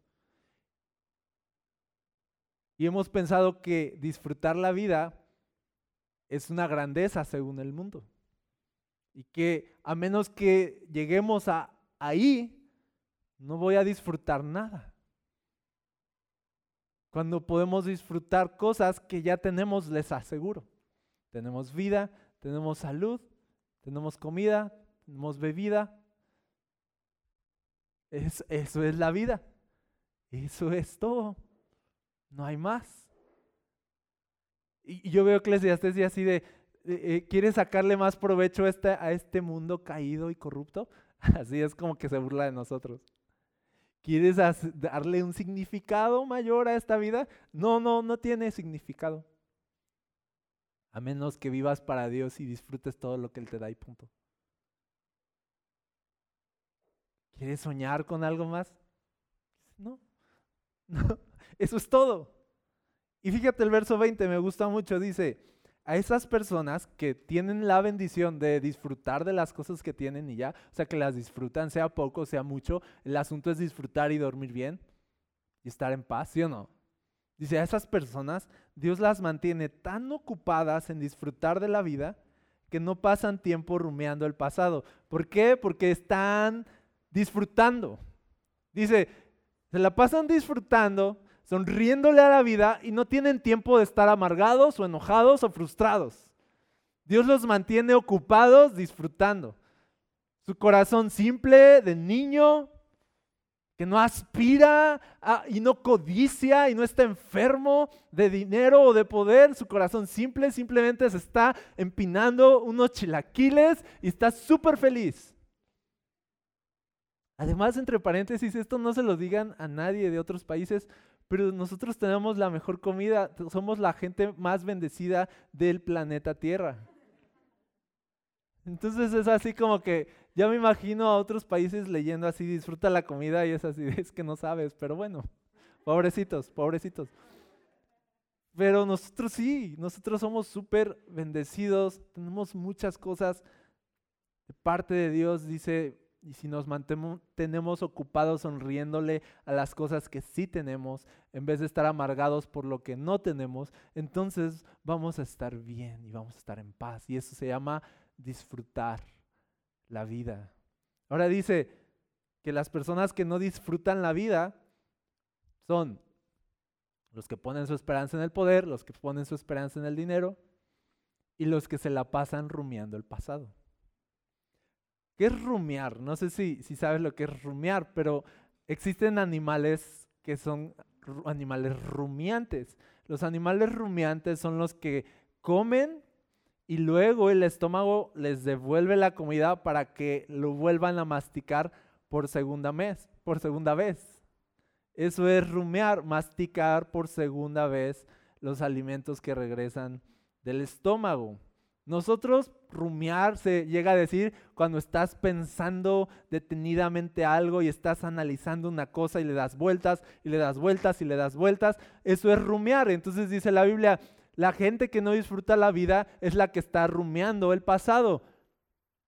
Y hemos pensado que disfrutar la vida es una grandeza según el mundo. Y que a menos que lleguemos a ahí, no voy a disfrutar nada. Cuando podemos disfrutar cosas que ya tenemos, les aseguro. Tenemos vida, tenemos salud, tenemos comida, tenemos bebida. eso es la vida. Eso es todo. No hay más. Y, yo veo Eclesiastes y así de, eh, ¿quieres sacarle más provecho a este mundo caído y corrupto? [LAUGHS] Así es como que se burla de nosotros. ¿Quieres darle un significado mayor a esta vida? No, no, no tiene significado. A menos que vivas para Dios y disfrutes todo lo que Él te da y punto. ¿Quieres soñar con algo más? No, [LAUGHS] no, eso es todo. Y fíjate el verso 20, me gusta mucho, dice, a esas personas que tienen la bendición de disfrutar de las cosas que tienen y ya, o sea, que las disfrutan, sea poco, sea mucho, el asunto es disfrutar y dormir bien y estar en paz, ¿sí o no? Dice, a esas personas Dios las mantiene tan ocupadas en disfrutar de la vida que no pasan tiempo rumiando el pasado. ¿Por qué? Porque están disfrutando. Dice, se la pasan disfrutando, sonriéndole a la vida y no tienen tiempo de estar amargados o enojados o frustrados. Dios los mantiene ocupados disfrutando. Su corazón simple de niño, que no aspira y no codicia y no está enfermo de dinero o de poder. Su corazón simple simplemente se está empinando unos chilaquiles y está súper feliz. Además, entre paréntesis, esto no se lo digan a nadie de otros países, pero nosotros tenemos la mejor comida, somos la gente más bendecida del planeta Tierra. Entonces es así como que ya me imagino a otros países leyendo así, disfruta la comida y es así, [LAUGHS] es que no sabes, pero bueno, pobrecitos, pobrecitos. Pero nosotros sí, nosotros somos súper bendecidos, tenemos muchas cosas de parte de Dios, dice y si nos mantenemos ocupados sonriéndole a las cosas que sí tenemos, en vez de estar amargados por lo que no tenemos, entonces vamos a estar bien y vamos a estar en paz. Y eso se llama disfrutar la vida. Ahora dice que las personas que no disfrutan la vida son los que ponen su esperanza en el poder, los que ponen su esperanza en el dinero y los que se la pasan rumiando el pasado. ¿Qué es rumiar? No sé si, si sabes lo que es rumiar, pero existen animales que son animales rumiantes. Los animales rumiantes son los que comen y luego el estómago les devuelve la comida para que lo vuelvan a masticar por segunda vez, por segunda vez. Eso es rumiar, masticar por segunda vez los alimentos que regresan del estómago. Nosotros rumiar se llega a decir cuando estás pensando detenidamente algo y estás analizando una cosa y le das vueltas y le das vueltas y le das vueltas. Eso es rumiar. Entonces dice la Biblia, la gente que no disfruta la vida es la que está rumiando el pasado.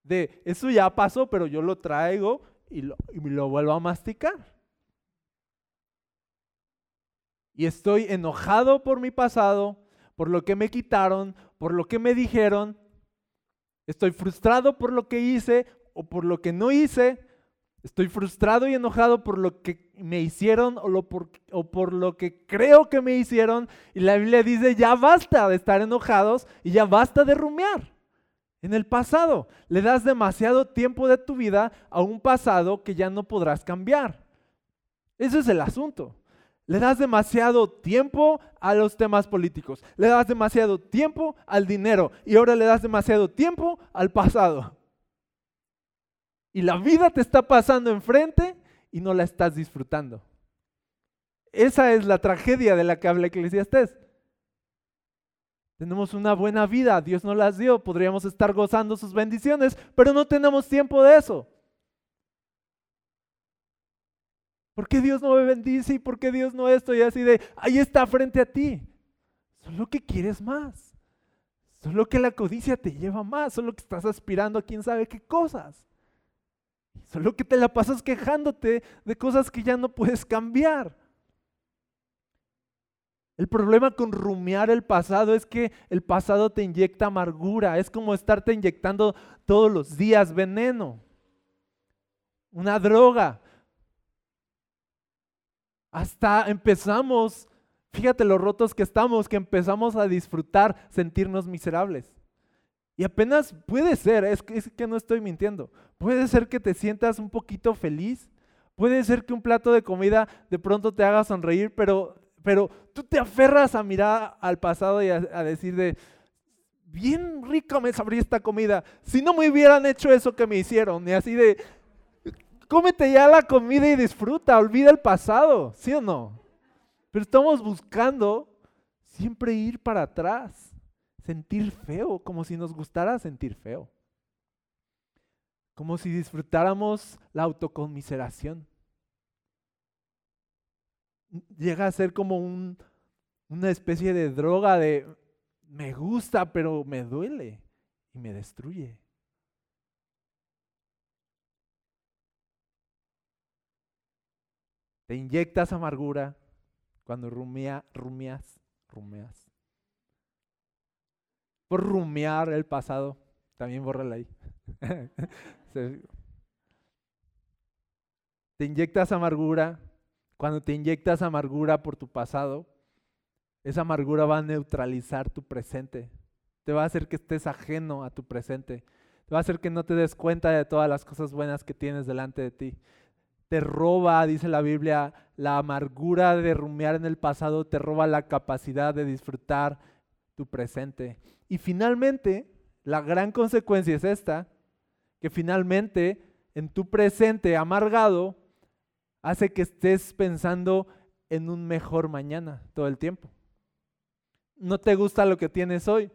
De eso ya pasó, pero yo lo traigo y lo, y lo vuelvo a masticar. Y estoy enojado por mi pasado, por lo que me quitaron, por lo que me dijeron. Estoy frustrado por lo que hice o por lo que no hice. Estoy frustrado y enojado por lo que me hicieron o, por, por lo que creo que me hicieron. Y la Biblia dice, ya basta de estar enojados y ya basta de rumiar. En el pasado, le das demasiado tiempo de tu vida a un pasado que ya no podrás cambiar. Ese es el asunto. Le das demasiado tiempo a los temas políticos, le das demasiado tiempo al dinero y ahora le das demasiado tiempo al pasado. Y la vida te está pasando enfrente y no la estás disfrutando. Esa es la tragedia de la que habla Eclesiastés. Tenemos una buena vida, Dios nos las dio, podríamos estar gozando sus bendiciones, pero no tenemos tiempo de eso. ¿Por qué Dios no me bendice y por qué Dios no esto? Y así de, ahí está frente a ti. Solo que quieres más. Solo que la codicia te lleva más. Solo que estás aspirando a quién sabe qué cosas. Solo que te la pasas quejándote de cosas que ya no puedes cambiar. El problema con rumiar el pasado es que el pasado te inyecta amargura. Es como estarte inyectando todos los días veneno. Una droga. Hasta empezamos, fíjate lo rotos que estamos, que empezamos a disfrutar sentirnos miserables. Y apenas puede ser, es que, no estoy mintiendo, puede ser que te sientas un poquito feliz, puede ser que un plato de comida de pronto te haga sonreír, pero, pero tú te aferras a mirar al pasado y a, decir de, bien rica me sabría esta comida, si no me hubieran hecho eso que me hicieron, y así de, cómete ya la comida y disfruta, olvida el pasado, ¿sí o no? Pero estamos buscando siempre ir para atrás sentir feo, como si nos gustara sentir feo. Como si disfrutáramos la autoconmiseración. Llega a ser como un, una especie de droga de me gusta, pero me duele y me destruye. Te inyectas amargura cuando rumia, rumias, rumias por rumiar el pasado. También bórrala ahí. [LAUGHS] te inyectas amargura. Cuando te inyectas amargura por tu pasado, esa amargura va a neutralizar tu presente. Te va a hacer que estés ajeno a tu presente. Te va a hacer que no te des cuenta de todas las cosas buenas que tienes delante de ti. Te roba, dice la Biblia, la amargura de rumiar en el pasado, te roba la capacidad de disfrutar tu presente. Y finalmente, la gran consecuencia es esta, que finalmente en tu presente amargado hace que estés pensando en un mejor mañana todo el tiempo. No te gusta lo que tienes hoy,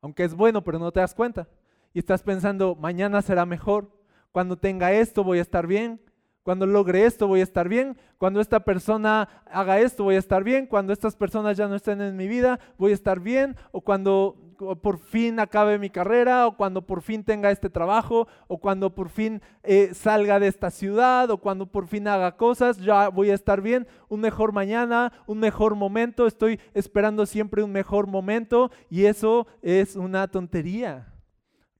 aunque es bueno, pero no te das cuenta. Y estás pensando, mañana será mejor, cuando tenga esto voy a estar bien, cuando logre esto voy a estar bien. Cuando esta persona haga esto voy a estar bien. Cuando estas personas ya no estén en mi vida voy a estar bien. O cuando por fin acabe mi carrera. O cuando por fin tenga este trabajo. O cuando por fin eh, salga de esta ciudad. O cuando por fin haga cosas ya voy a estar bien. Un mejor mañana, un mejor momento. Estoy esperando siempre un mejor momento. Y eso es una tontería.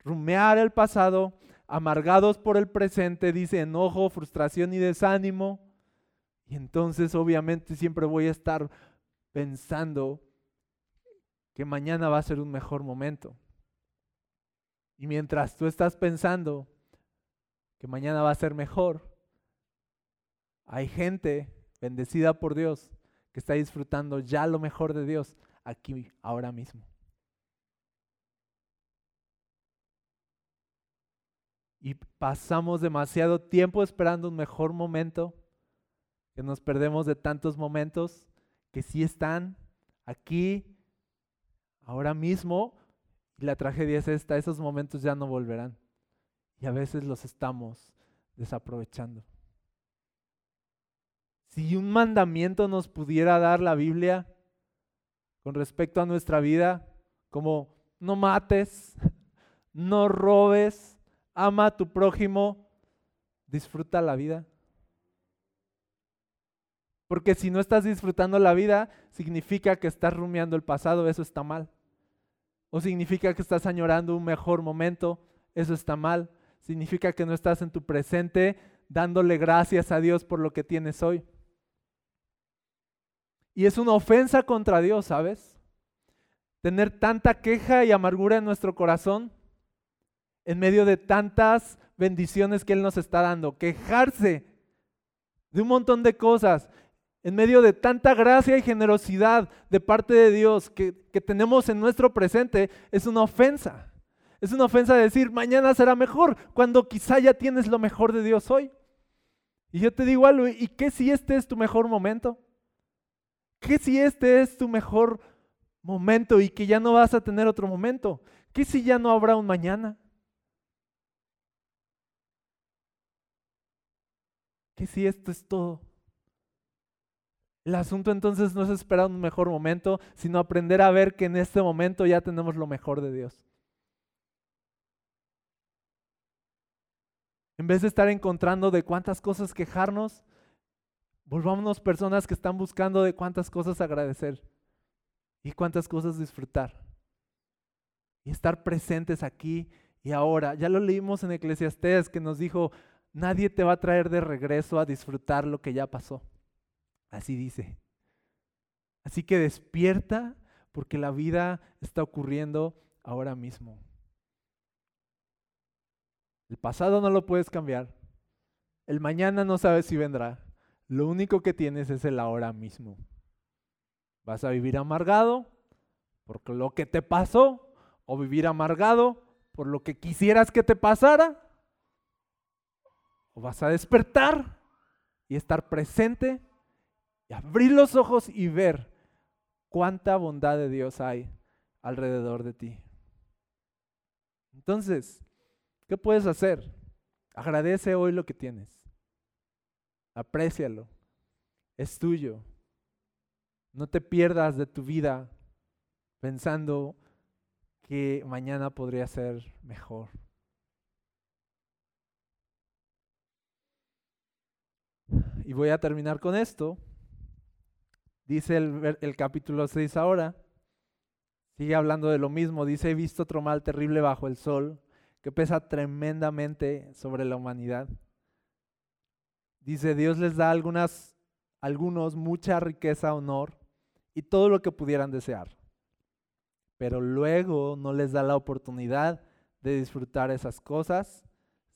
Rumear el pasado amargados por el presente, dice enojo, frustración y desánimo. Y entonces obviamente siempre voy a estar pensando que mañana va a ser un mejor momento. Y mientras tú estás pensando que mañana va a ser mejor, hay gente bendecida por Dios que está disfrutando ya lo mejor de Dios aquí, ahora mismo. Y pasamos demasiado tiempo esperando un mejor momento, que nos perdemos de tantos momentos que sí están aquí, ahora mismo, y la tragedia es esta, esos momentos ya no volverán. Y a veces los estamos desaprovechando. Si un mandamiento nos pudiera dar la Biblia con respecto a nuestra vida, como no mates, [LAUGHS] no robes, ama a tu prójimo, disfruta la vida. Porque si no estás disfrutando la vida, significa que estás rumiando el pasado, eso está mal. O significa que estás añorando un mejor momento, eso está mal. Significa que no estás en tu presente dándole gracias a Dios por lo que tienes hoy. Y es una ofensa contra Dios, ¿sabes? Tener tanta queja y amargura en nuestro corazón en medio de tantas bendiciones que Él nos está dando. Quejarse de un montón de cosas en medio de tanta gracia y generosidad de parte de Dios que, tenemos en nuestro presente, es una ofensa. Es una ofensa decir, mañana será mejor, cuando quizá ya tienes lo mejor de Dios hoy. Y yo te digo algo, ¿y qué si este es tu mejor momento? ¿Qué si este es tu mejor momento y que ya no vas a tener otro momento? ¿Qué si ya no habrá un mañana? ¿Qué si esto es todo? El asunto entonces no es esperar un mejor momento, sino aprender a ver que en este momento ya tenemos lo mejor de Dios. En vez de estar encontrando de cuántas cosas quejarnos, Volvámonos personas que están buscando de cuántas cosas agradecer y cuántas cosas disfrutar. Y estar presentes aquí y ahora. Ya lo leímos en Eclesiastés que nos dijo, nadie te va a traer de regreso a disfrutar lo que ya pasó. Así dice. Así que despierta porque la vida está ocurriendo ahora mismo. El pasado no lo puedes cambiar. El mañana no sabes si vendrá. Lo único que tienes es el ahora mismo. ¿Vas a vivir amargado por lo que te pasó o vivir amargado por lo que quisieras que te pasara? ¿O vas a despertar y estar presente y abrir los ojos y ver cuánta bondad de Dios hay alrededor de ti? Entonces, ¿qué puedes hacer? Agradece hoy lo que tienes. Aprécialo. Es tuyo. No te pierdas de tu vida pensando que mañana podría ser mejor. Y voy a terminar con esto. Dice el, capítulo 6 ahora. Sigue hablando de lo mismo. Dice, he visto otro mal terrible bajo el sol que pesa tremendamente sobre la humanidad. Dice, Dios les da algunas, algunos mucha riqueza, honor y todo lo que pudieran desear. Pero luego no les da la oportunidad de disfrutar esas cosas,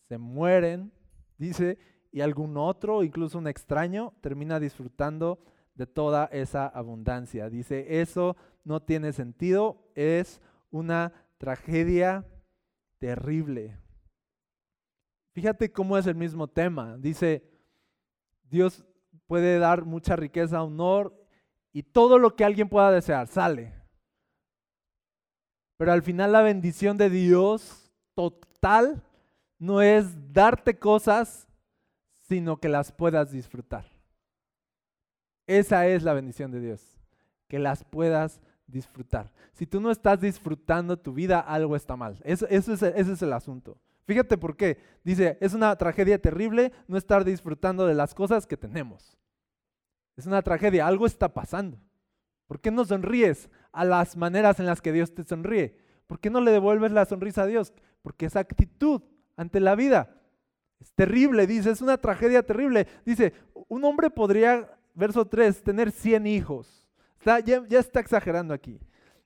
se mueren, dice, y algún otro, incluso un extraño, termina disfrutando de toda esa abundancia. Dice, eso no tiene sentido, es una tragedia terrible. Fíjate cómo es el mismo tema. Dice, Dios puede dar mucha riqueza, honor y todo lo que alguien pueda desear, sale. Pero al final la bendición de Dios total no es darte cosas, sino que las puedas disfrutar. Esa es la bendición de Dios, que las puedas disfrutar. Si tú no estás disfrutando tu vida, algo está mal. Eso, es, ese es el asunto. Fíjate por qué. Dice, es una tragedia terrible no estar disfrutando de las cosas que tenemos. Es una tragedia, algo está pasando. ¿Por qué no sonríes a las maneras en las que Dios te sonríe? ¿Por qué no le devuelves la sonrisa a Dios? Porque esa actitud ante la vida es terrible, dice, es una tragedia terrible. Dice, un hombre podría, verso 3, tener 100 hijos. ya, ya está exagerando aquí.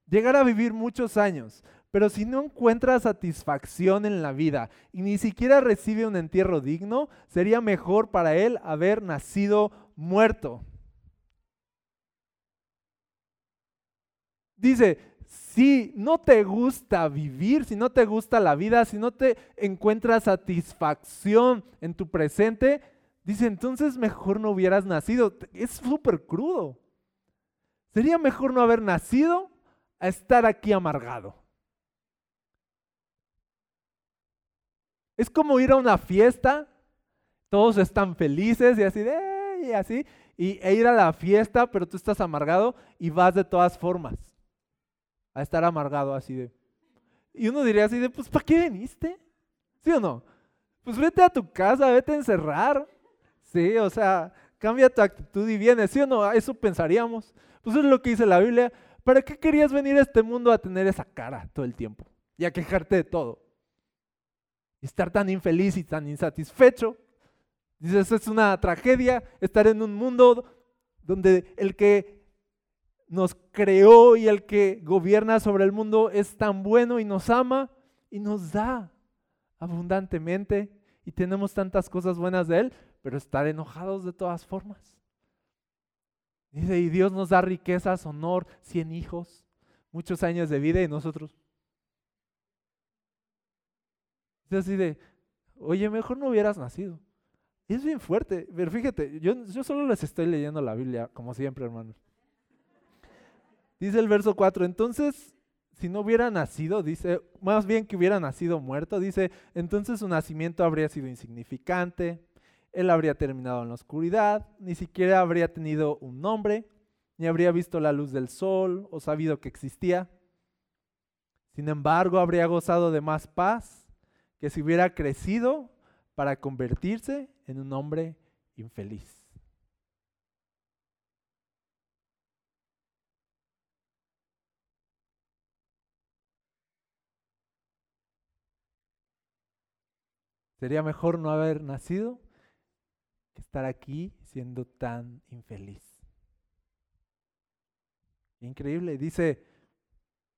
Llegar a vivir muchos años, pero si no encuentra satisfacción en la vida y ni siquiera recibe un entierro digno, sería mejor para él haber nacido muerto. Dice, si no te gusta vivir, si no te gusta la vida, si no te encuentras satisfacción en tu presente, dice, entonces mejor no hubieras nacido. Es súper crudo. Sería mejor no haber nacido a estar aquí amargado. Es como ir a una fiesta, todos están felices y así de, y así, y, e ir a la fiesta, pero tú estás amargado y vas de todas formas a estar amargado así de. Y uno diría así de, pues, ¿para qué viniste? ¿Sí o no? Pues vete a tu casa, vete a encerrar. Sí, o sea, cambia tu actitud y vienes, ¿sí o no? Eso pensaríamos. Pues eso es lo que dice la Biblia. ¿Para qué querías venir a este mundo a tener esa cara todo el tiempo? Y a quejarte de todo. Y estar tan infeliz y tan insatisfecho. Dices, es una tragedia estar en un mundo donde el que nos creó y el que gobierna sobre el mundo es tan bueno y nos ama y nos da abundantemente y tenemos tantas cosas buenas de Él, pero estar enojados de todas formas. Dice, y Dios nos da riquezas, honor, cien hijos, muchos años de vida y nosotros. Es así de, oye, mejor no hubieras nacido. es bien fuerte, pero fíjate, yo, yo solo les estoy leyendo la Biblia, como siempre, hermanos. Dice el verso 4, entonces, si no hubiera nacido, dice, más bien que hubiera nacido muerto, dice, entonces su nacimiento habría sido insignificante, él habría terminado en la oscuridad, ni siquiera habría tenido un nombre, ni habría visto la luz del sol o sabido que existía. Sin embargo, habría gozado de más paz que si hubiera crecido para convertirse en un hombre infeliz. Sería mejor no haber nacido estar aquí siendo tan infeliz. Increíble. Dice,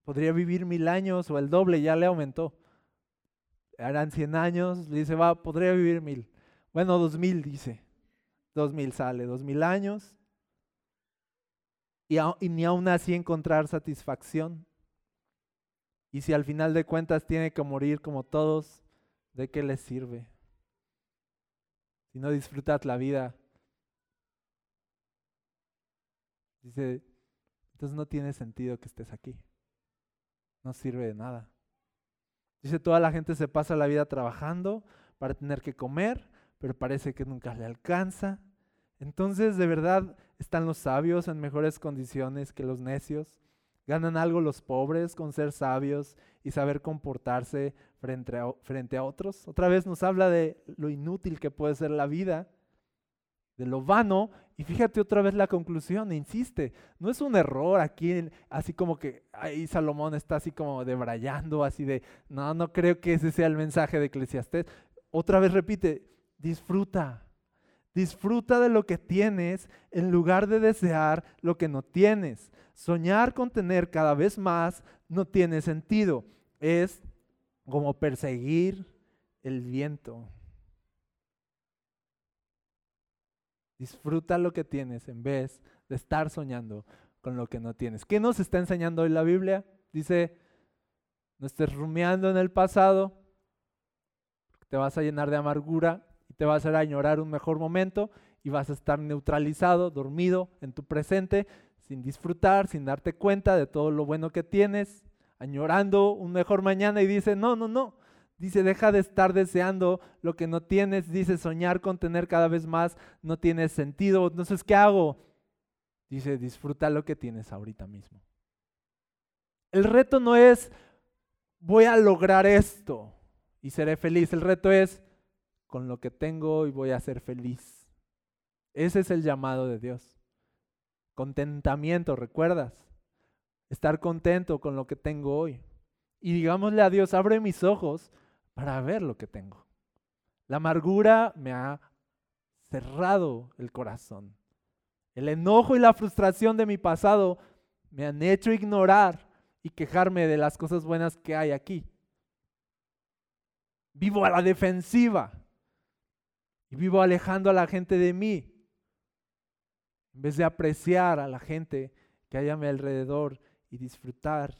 podría vivir mil años o el doble, ya le aumentó. Harán cien años, le dice, va, podría vivir mil. Bueno, dos mil, dice. Dos mil sale, dos mil años. Y, y ni aún así encontrar satisfacción. Y si al final de cuentas tiene que morir como todos, ¿de qué le sirve? si no disfrutas la vida, dice, entonces no tiene sentido que estés aquí. No sirve de nada. Dice, toda la gente se pasa la vida trabajando para tener que comer, pero parece que nunca le alcanza. Entonces, de verdad, están los sabios en mejores condiciones que los necios. Ganan algo los pobres con ser sabios y saber comportarse frente a, frente a otros. Otra vez nos habla de lo inútil que puede ser la vida, de lo vano. Y fíjate otra vez la conclusión, insiste, no es un error aquí, así como que ahí Salomón está así como debrayando, así de, no, no creo que ese sea el mensaje de Eclesiastés. Otra vez repite, disfruta, disfruta de lo que tienes en lugar de desear lo que no tienes. Soñar con tener cada vez más no tiene sentido. Es como perseguir el viento. Disfruta lo que tienes en vez de estar soñando con lo que no tienes. ¿Qué nos está enseñando hoy la Biblia? Dice, no estés rumiando en el pasado, te vas a llenar de amargura te vas a añorar un mejor momento y vas a estar neutralizado, dormido en tu presente, sin disfrutar, sin darte cuenta de todo lo bueno que tienes, añorando un mejor mañana y dice, no, no, no. Dice, deja de estar deseando lo que no tienes. Dice, soñar con tener cada vez más no tiene sentido. Entonces, ¿qué hago? Dice, disfruta lo que tienes ahorita mismo. El reto no es, voy a lograr esto y seré feliz. El reto es, con lo que tengo hoy voy a ser feliz. Ese es el llamado de Dios. Contentamiento, ¿recuerdas? Estar contento con lo que tengo hoy. Y digámosle a Dios, abre mis ojos para ver lo que tengo. La amargura me ha cerrado el corazón. El enojo y la frustración de mi pasado me han hecho ignorar y quejarme de las cosas buenas que hay aquí. Vivo a la defensiva y vivo alejando a la gente de mí en vez de apreciar a la gente que hay a mi alrededor y disfrutar.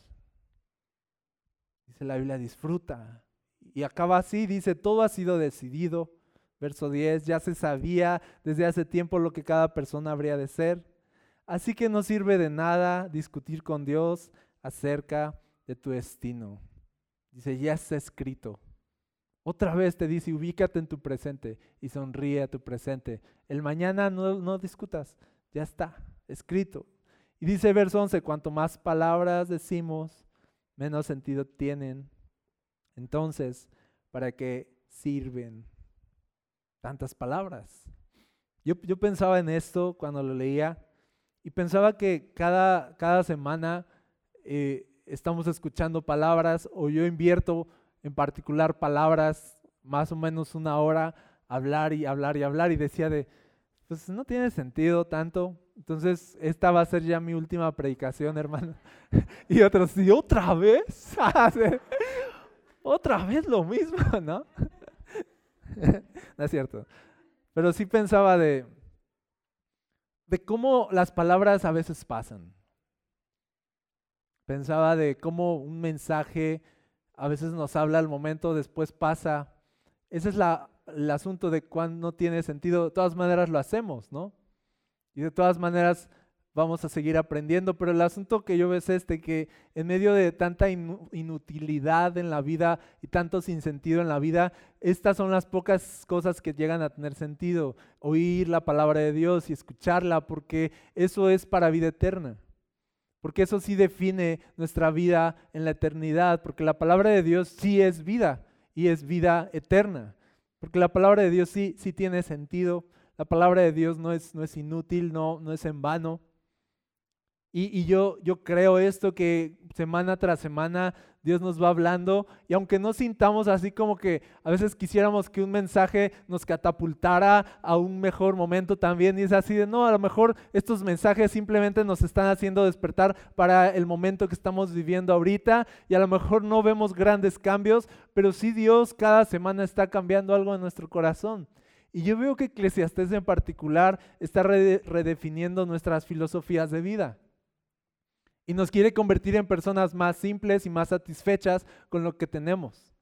Dice la Biblia, disfruta. Y acaba así, dice, todo ha sido decidido. Verso 10, ya se sabía desde hace tiempo lo que cada persona habría de ser. Así que no sirve de nada discutir con Dios acerca de tu destino. Dice, ya está escrito. Otra vez te dice, ubícate en tu presente y sonríe a tu presente. El mañana no, no discutas, ya está, escrito. Y dice verso 11, cuanto más palabras decimos, menos sentido tienen. Entonces, ¿para qué sirven tantas palabras? Yo, yo pensaba en esto cuando lo leía y pensaba que cada, cada semana eh, estamos escuchando palabras o yo invierto en particular palabras, más o menos una hora, hablar y hablar y hablar y decía de, pues no tiene sentido tanto. Entonces, esta va a ser ya mi última predicación, [LAUGHS] hermano. y otros, ¿y otra vez? [LAUGHS] otra vez lo mismo, [LAUGHS] ¿no? no es cierto. Pero sí pensaba de, de cómo las palabras a veces pasan. Pensaba de cómo un mensaje a veces nos habla al momento, después pasa. Ese es la, el asunto de cuando no tiene sentido. De todas maneras lo hacemos, ¿no? Y de todas maneras vamos a seguir aprendiendo, pero el asunto que yo veo es este, que en medio de tanta inutilidad en la vida y tanto sinsentido en la vida, estas son las pocas cosas que llegan a tener sentido. Oír la palabra de Dios y escucharla, porque eso es para vida eterna. Porque eso sí define nuestra vida en la eternidad, porque la palabra de Dios sí es vida y es vida eterna. Porque la palabra de Dios sí, sí tiene sentido. La palabra de Dios no es, no es inútil, no, no es en vano. Y, yo, yo creo esto que semana tras semana Dios nos va hablando y aunque no sintamos así como que a veces quisiéramos que un mensaje nos catapultara a un mejor momento también y es así de no, a lo mejor estos mensajes simplemente nos están haciendo despertar para el momento que estamos viviendo ahorita y a lo mejor no vemos grandes cambios, pero sí Dios cada semana está cambiando algo en nuestro corazón. Y yo veo que Eclesiastés en particular está redefiniendo nuestras filosofías de vida y nos quiere convertir en personas más simples y más satisfechas con lo que tenemos.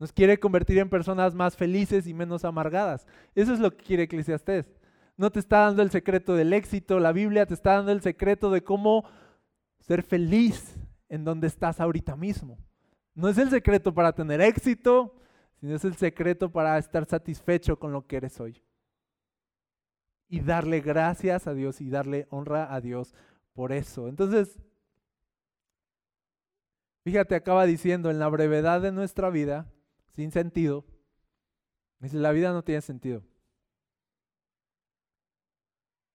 Nos quiere convertir en personas más felices y menos amargadas. Eso es lo que quiere Eclesiastés. No te está dando el secreto del éxito, la Biblia te está dando el secreto de cómo ser feliz en donde estás ahorita mismo. No es el secreto para tener éxito, sino es el secreto para estar satisfecho con lo que eres hoy. Y darle gracias a Dios y darle honra a Dios por eso. Entonces, fíjate, acaba diciendo, en la brevedad de nuestra vida, sin sentido, dice, la vida no tiene sentido.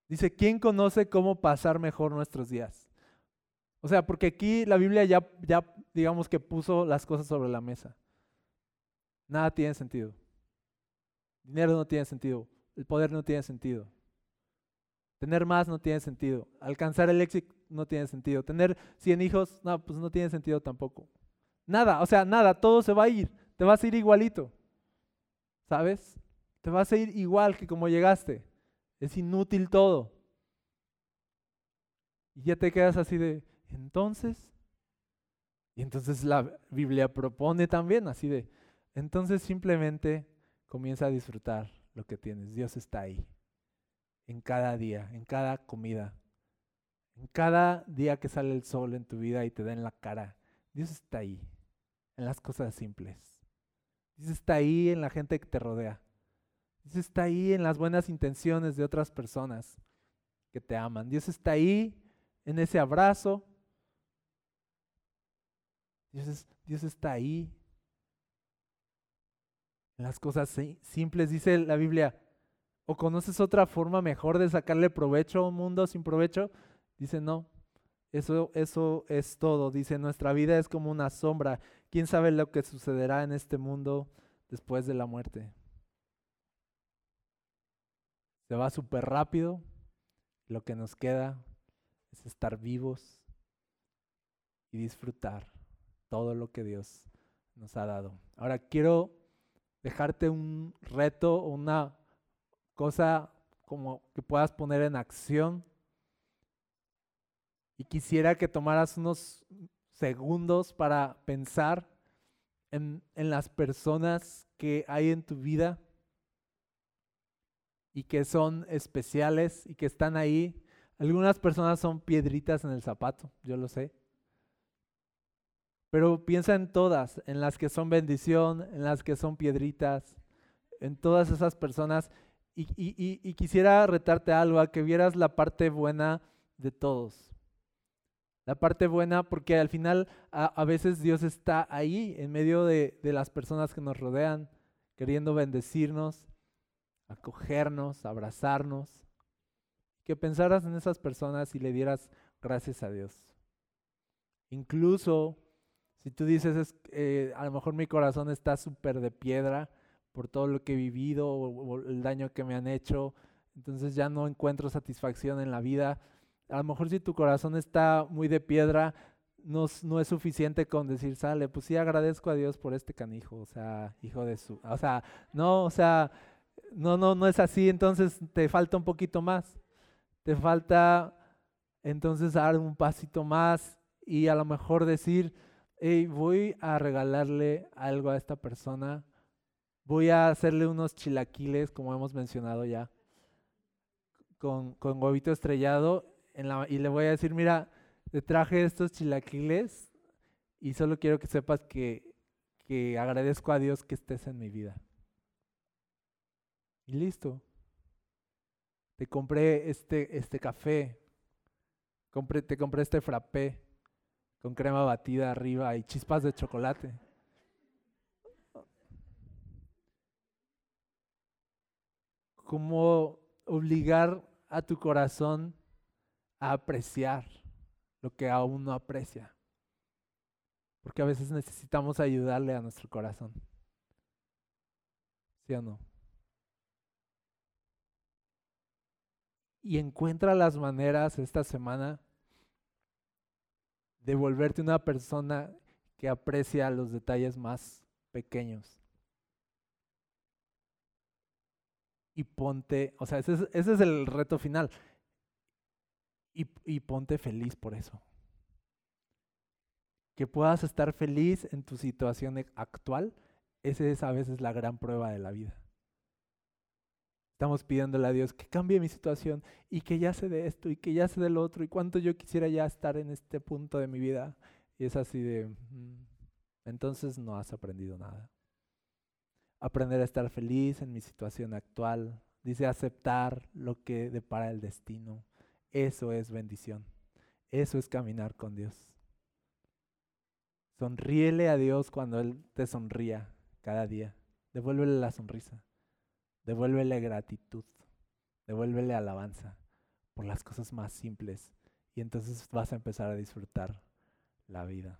Dice, ¿quién conoce cómo pasar mejor nuestros días? O sea, porque aquí la Biblia ya, ya digamos que puso las cosas sobre la mesa. Nada tiene sentido. Dinero no tiene sentido. El poder no tiene sentido. Tener más no tiene sentido. Alcanzar el éxito no tiene sentido. Tener 100 hijos, no, pues no tiene sentido tampoco. Nada, o sea, nada, todo se va a ir. Te vas a ir igualito. ¿Sabes? Te vas a ir igual que como llegaste. Es inútil todo. Y ya te quedas así de, entonces. Y entonces la Biblia propone también así de, entonces simplemente comienza a disfrutar lo que tienes. Dios está ahí en cada día, en cada comida, en cada día que sale el sol en tu vida y te da en la cara. Dios está ahí, en las cosas simples. Dios está ahí en la gente que te rodea. Dios está ahí en las buenas intenciones de otras personas que te aman. Dios está ahí en ese abrazo. Dios, Dios está ahí en las cosas simples. Dice la Biblia, ¿O conoces otra forma mejor de sacarle provecho a un mundo sin provecho? Dice, no, eso, eso es todo. Dice, nuestra vida es como una sombra. ¿Quién sabe lo que sucederá en este mundo después de la muerte? Se va súper rápido. Lo que nos queda es estar vivos y disfrutar todo lo que Dios nos ha dado. Ahora quiero dejarte un reto, una cosa como que puedas poner en acción. Y quisiera que tomaras unos segundos para pensar en, en las personas que hay en tu vida y que son especiales y que están ahí. Algunas personas son piedritas en el zapato, yo lo sé. Pero piensa en todas, en las que son bendición, en las que son piedritas, en todas esas personas. Y, quisiera retarte algo, a que vieras la parte buena de todos. La parte buena, porque al final a, veces Dios está ahí, en medio de, las personas que nos rodean, queriendo bendecirnos, acogernos, abrazarnos. Que pensaras en esas personas y le dieras gracias a Dios. Incluso si tú dices, es, eh, a lo mejor mi corazón está súper de piedra por todo lo que he vivido o, el daño que me han hecho, entonces ya no encuentro satisfacción en la vida. A lo mejor si tu corazón está muy de piedra, no, no, es suficiente con decir, sale, pues sí agradezco a Dios por este canijo, o sea, hijo de su, o sea, no, o sea, no, no, no es así, entonces te falta un poquito más, te falta entonces dar un pasito más y a lo mejor decir, hey, voy a regalarle algo a esta persona, voy a hacerle unos chilaquiles, como hemos mencionado ya, con, con huevito estrellado, y le voy a decir, mira, te traje estos chilaquiles y solo quiero que sepas que, que agradezco a Dios que estés en mi vida. Y listo. Te compré este, este café, compré, te compré este frappé con crema batida arriba y chispas de chocolate. Como obligar a tu corazón a apreciar lo que aún no aprecia. Porque a veces necesitamos ayudarle a nuestro corazón. ¿Sí o no? Y encuentra las maneras esta semana de volverte una persona que aprecia los detalles más pequeños. Y ponte, o sea, ese es, el reto final. Y, y ponte feliz por eso. Que puedas estar feliz en tu situación actual, esa es a veces la gran prueba de la vida. Estamos pidiéndole a Dios que cambie mi situación y que ya sé de esto y que ya sé del otro y cuánto yo quisiera ya estar en este punto de mi vida. Y es así de, mm, entonces no has aprendido nada. Aprender a estar feliz en mi situación actual. Dice aceptar lo que depara el destino. Eso es bendición. Eso es caminar con Dios. Sonríele a Dios cuando Él te sonría cada día. Devuélvele la sonrisa. Devuélvele gratitud, devuélvele alabanza por las cosas más simples y entonces vas a empezar a disfrutar la vida.